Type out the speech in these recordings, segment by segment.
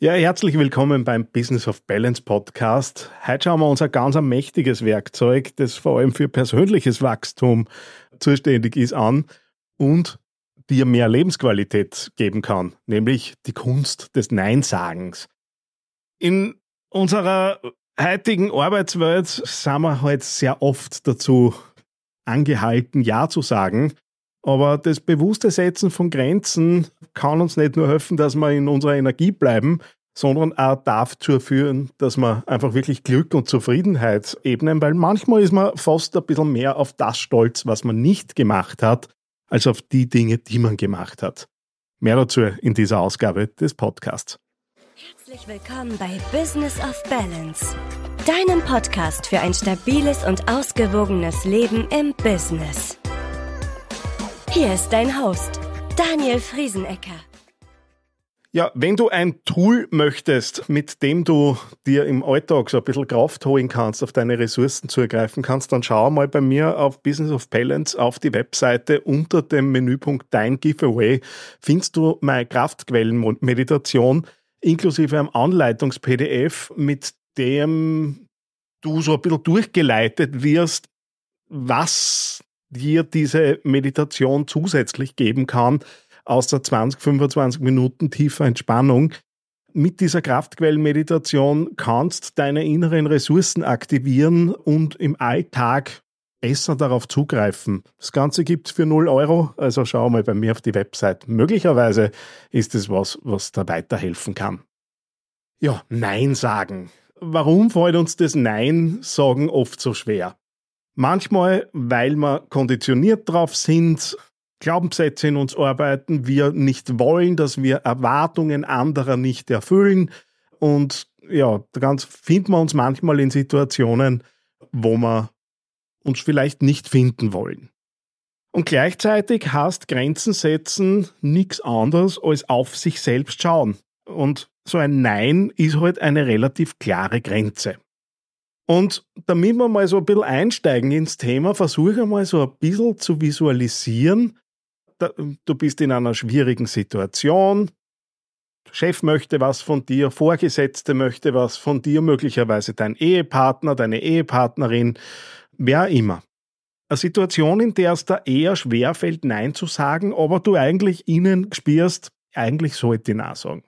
Ja, herzlich willkommen beim Business of Balance Podcast. Heute schauen wir uns ein ganz mächtiges Werkzeug, das vor allem für persönliches Wachstum zuständig ist, an und dir mehr Lebensqualität geben kann, nämlich die Kunst des Neinsagens. In unserer heutigen Arbeitswelt sind wir halt sehr oft dazu angehalten, Ja zu sagen. Aber das bewusste Setzen von Grenzen kann uns nicht nur helfen, dass wir in unserer Energie bleiben, sondern auch dazu führen, dass wir einfach wirklich Glück und Zufriedenheit ebnen, weil manchmal ist man fast ein bisschen mehr auf das stolz, was man nicht gemacht hat, als auf die Dinge, die man gemacht hat. Mehr dazu in dieser Ausgabe des Podcasts. Herzlich willkommen bei Business of Balance, deinem Podcast für ein stabiles und ausgewogenes Leben im Business. Hier ist dein Host, Daniel Friesenecker. Ja, wenn du ein Tool möchtest, mit dem du dir im Alltag so ein bisschen Kraft holen kannst, auf deine Ressourcen zugreifen kannst, dann schau mal bei mir auf Business of Balance auf die Webseite unter dem Menüpunkt Dein Giveaway findest du meine Kraftquellenmeditation inklusive einem Anleitungs-PDF, mit dem du so ein bisschen durchgeleitet wirst, was dir diese Meditation zusätzlich geben kann, außer 20, 25 Minuten tiefer Entspannung. Mit dieser Kraftquellenmeditation kannst deine inneren Ressourcen aktivieren und im Alltag besser darauf zugreifen. Das Ganze gibt es für 0 Euro, also schau mal bei mir auf die Website. Möglicherweise ist es was, was da weiterhelfen kann. Ja, Nein sagen. Warum fällt uns das Nein sagen oft so schwer? Manchmal, weil wir konditioniert drauf sind, Glaubenssätze in uns arbeiten, wir nicht wollen, dass wir Erwartungen anderer nicht erfüllen. Und ja, ganz finden wir uns manchmal in Situationen, wo wir uns vielleicht nicht finden wollen. Und gleichzeitig heißt Grenzen setzen nichts anderes als auf sich selbst schauen. Und so ein Nein ist halt eine relativ klare Grenze. Und damit wir mal so ein bisschen einsteigen ins Thema, versuche mal so ein bisschen zu visualisieren. Du bist in einer schwierigen Situation. Chef möchte was von dir, Vorgesetzte möchte was von dir, möglicherweise dein Ehepartner, deine Ehepartnerin, wer immer. Eine Situation, in der es da eher schwer fällt, Nein zu sagen, aber du eigentlich ihnen spürst, eigentlich sollte ich Nein sagen.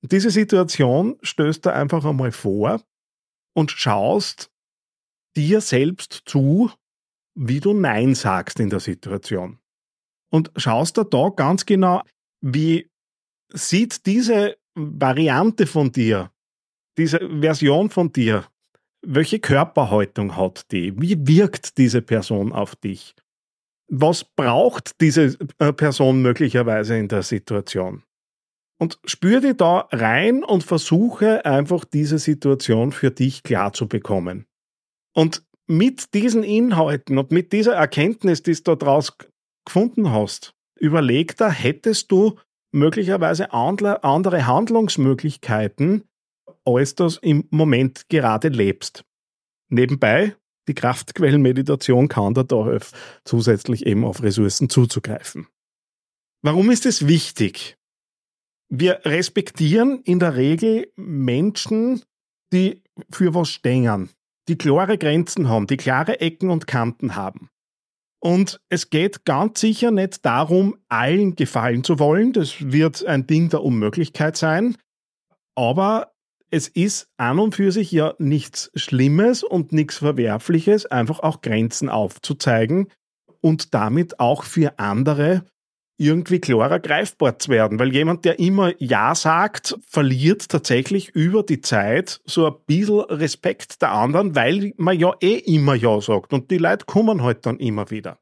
Diese Situation stößt da einfach einmal vor und schaust dir selbst zu, wie du Nein sagst in der Situation. Und schaust da da ganz genau, wie sieht diese Variante von dir, diese Version von dir, welche Körperhaltung hat die? Wie wirkt diese Person auf dich? Was braucht diese äh, Person möglicherweise in der Situation? Und spür dich da rein und versuche einfach diese Situation für dich klar zu bekommen. Und mit diesen Inhalten und mit dieser Erkenntnis, die du daraus gefunden hast, überleg da, hättest du möglicherweise andere Handlungsmöglichkeiten, als du im Moment gerade lebst. Nebenbei, die Kraftquellenmeditation kann da da zusätzlich eben auf Ressourcen zuzugreifen. Warum ist es wichtig? Wir respektieren in der Regel Menschen, die für was stehen, die klare Grenzen haben, die klare Ecken und Kanten haben. Und es geht ganz sicher nicht darum, allen gefallen zu wollen. Das wird ein Ding der Unmöglichkeit sein. Aber es ist an und für sich ja nichts Schlimmes und nichts Verwerfliches, einfach auch Grenzen aufzuzeigen und damit auch für andere irgendwie klarer greifbar zu werden, weil jemand, der immer Ja sagt, verliert tatsächlich über die Zeit so ein bisschen Respekt der anderen, weil man ja eh immer Ja sagt und die Leute kommen halt dann immer wieder.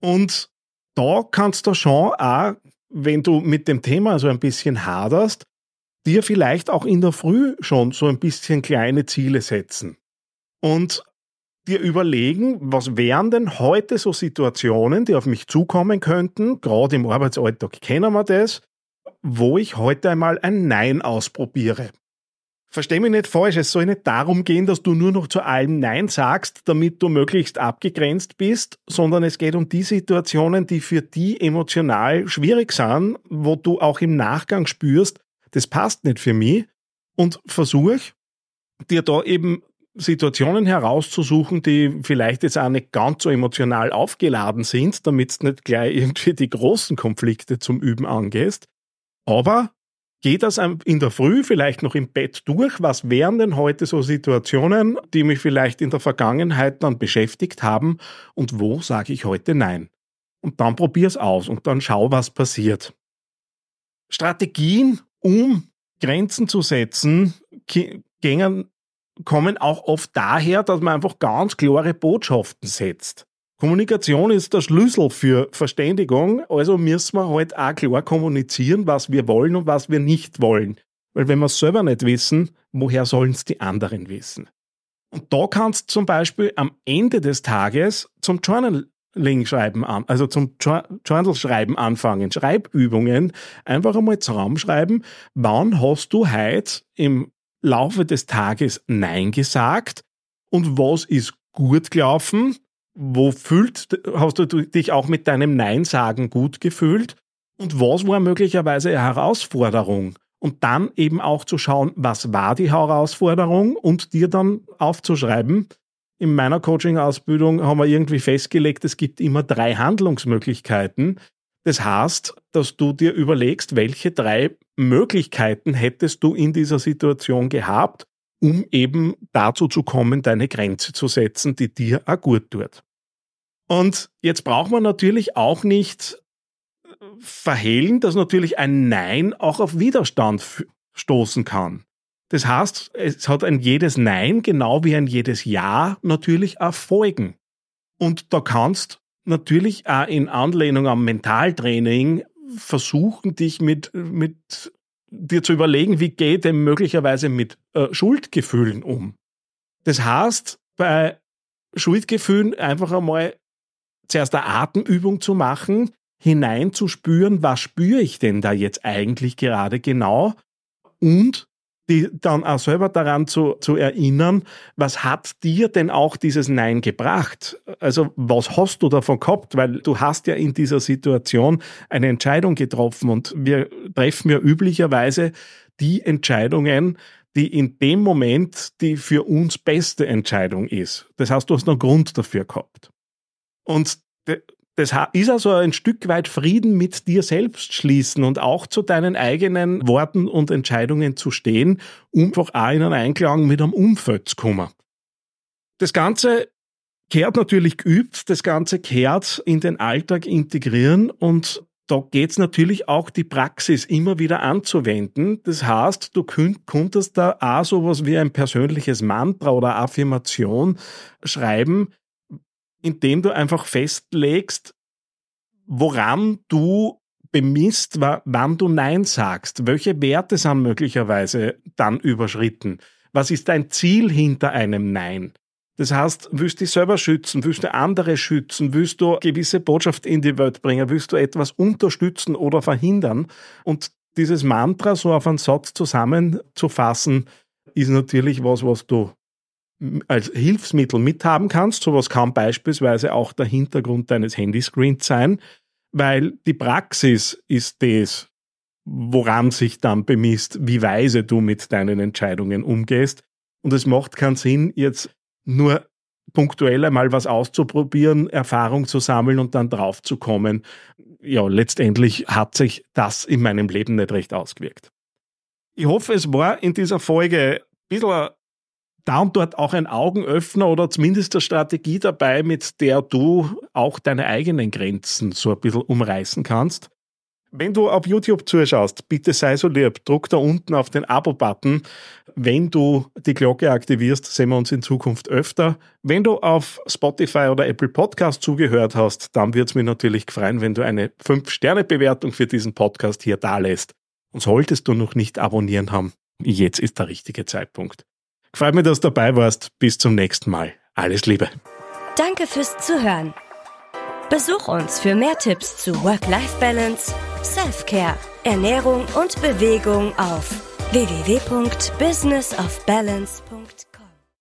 Und da kannst du schon auch, wenn du mit dem Thema so ein bisschen haderst, dir vielleicht auch in der Früh schon so ein bisschen kleine Ziele setzen. Und dir überlegen, was wären denn heute so Situationen, die auf mich zukommen könnten, gerade im Arbeitsalltag kennen wir das, wo ich heute einmal ein Nein ausprobiere. Versteh mich nicht falsch, es soll nicht darum gehen, dass du nur noch zu allem Nein sagst, damit du möglichst abgegrenzt bist, sondern es geht um die Situationen, die für die emotional schwierig sind, wo du auch im Nachgang spürst, das passt nicht für mich und versuch dir da eben Situationen herauszusuchen, die vielleicht jetzt auch nicht ganz so emotional aufgeladen sind, damit du nicht gleich irgendwie die großen Konflikte zum Üben angehst. Aber geh das in der Früh vielleicht noch im Bett durch. Was wären denn heute so Situationen, die mich vielleicht in der Vergangenheit dann beschäftigt haben und wo sage ich heute Nein? Und dann probier's aus und dann schau, was passiert. Strategien, um Grenzen zu setzen, gängen, kommen auch oft daher, dass man einfach ganz klare Botschaften setzt. Kommunikation ist der Schlüssel für Verständigung, also müssen wir halt auch klar kommunizieren, was wir wollen und was wir nicht wollen. Weil wenn wir es selber nicht wissen, woher sollen es die anderen wissen? Und da kannst du zum Beispiel am Ende des Tages zum Journal schreiben an, also zum Journal schreiben anfangen, Schreibübungen, einfach einmal zusammenschreiben, wann hast du heute im Laufe des Tages Nein gesagt und was ist gut gelaufen, wo fühlt, hast du dich auch mit deinem Nein sagen gut gefühlt und was war möglicherweise eine Herausforderung? Und dann eben auch zu schauen, was war die Herausforderung und dir dann aufzuschreiben, in meiner Coaching-Ausbildung haben wir irgendwie festgelegt, es gibt immer drei Handlungsmöglichkeiten. Das heißt, dass du dir überlegst, welche drei Möglichkeiten hättest du in dieser Situation gehabt, um eben dazu zu kommen, deine Grenze zu setzen, die dir auch gut tut. Und jetzt braucht man natürlich auch nicht verhehlen, dass natürlich ein Nein auch auf Widerstand stoßen kann. Das heißt, es hat ein jedes Nein, genau wie ein jedes Ja, natürlich auch Folgen. Und da kannst natürlich auch in Anlehnung am Mentaltraining versuchen, dich mit, mit dir zu überlegen, wie geht denn möglicherweise mit äh, Schuldgefühlen um. Das heißt, bei Schuldgefühlen einfach einmal zuerst eine Atemübung zu machen, hineinzuspüren, was spüre ich denn da jetzt eigentlich gerade genau und die dann auch selber daran zu, zu erinnern, was hat dir denn auch dieses Nein gebracht? Also was hast du davon gehabt? Weil du hast ja in dieser Situation eine Entscheidung getroffen und wir treffen ja üblicherweise die Entscheidungen, die in dem Moment die für uns beste Entscheidung ist. Das heißt, du hast einen Grund dafür gehabt. Und das ist also ein Stück weit Frieden mit dir selbst schließen und auch zu deinen eigenen Worten und Entscheidungen zu stehen, um einfach auch in einen Einklang mit einem Umfeld zu kommen. Das Ganze kehrt natürlich geübt, das Ganze kehrt in den Alltag integrieren und da geht's natürlich auch die Praxis immer wieder anzuwenden. Das heißt, du könntest da auch sowas wie ein persönliches Mantra oder Affirmation schreiben, indem du einfach festlegst, woran du bemisst, wann du Nein sagst. Welche Werte sind möglicherweise dann überschritten? Was ist dein Ziel hinter einem Nein? Das heißt, willst du dich selber schützen, willst du andere schützen, willst du gewisse Botschaft in die Welt bringen, willst du etwas unterstützen oder verhindern? Und dieses Mantra so auf einen Satz zusammenzufassen, ist natürlich was, was du als Hilfsmittel mithaben kannst. Sowas kann beispielsweise auch der Hintergrund deines Handyscreens sein, weil die Praxis ist das, woran sich dann bemisst, wie weise du mit deinen Entscheidungen umgehst. Und es macht keinen Sinn, jetzt nur punktuell einmal was auszuprobieren, Erfahrung zu sammeln und dann drauf zu kommen. Ja, letztendlich hat sich das in meinem Leben nicht recht ausgewirkt. Ich hoffe, es war in dieser Folge ein bisschen da und dort auch ein Augenöffner oder zumindest eine Strategie dabei, mit der du auch deine eigenen Grenzen so ein bisschen umreißen kannst. Wenn du auf YouTube zuschaust, bitte sei so lieb, druck da unten auf den Abo-Button. Wenn du die Glocke aktivierst, sehen wir uns in Zukunft öfter. Wenn du auf Spotify oder Apple Podcast zugehört hast, dann wird es mich natürlich freuen, wenn du eine 5-Sterne-Bewertung für diesen Podcast hier da lässt. Und solltest du noch nicht abonnieren haben, jetzt ist der richtige Zeitpunkt. Freut mich, dass du dabei warst. Bis zum nächsten Mal. Alles Liebe. Danke fürs Zuhören. Besuch uns für mehr Tipps zu Work-Life-Balance, Self-Care, Ernährung und Bewegung auf www.businessofbalance.com.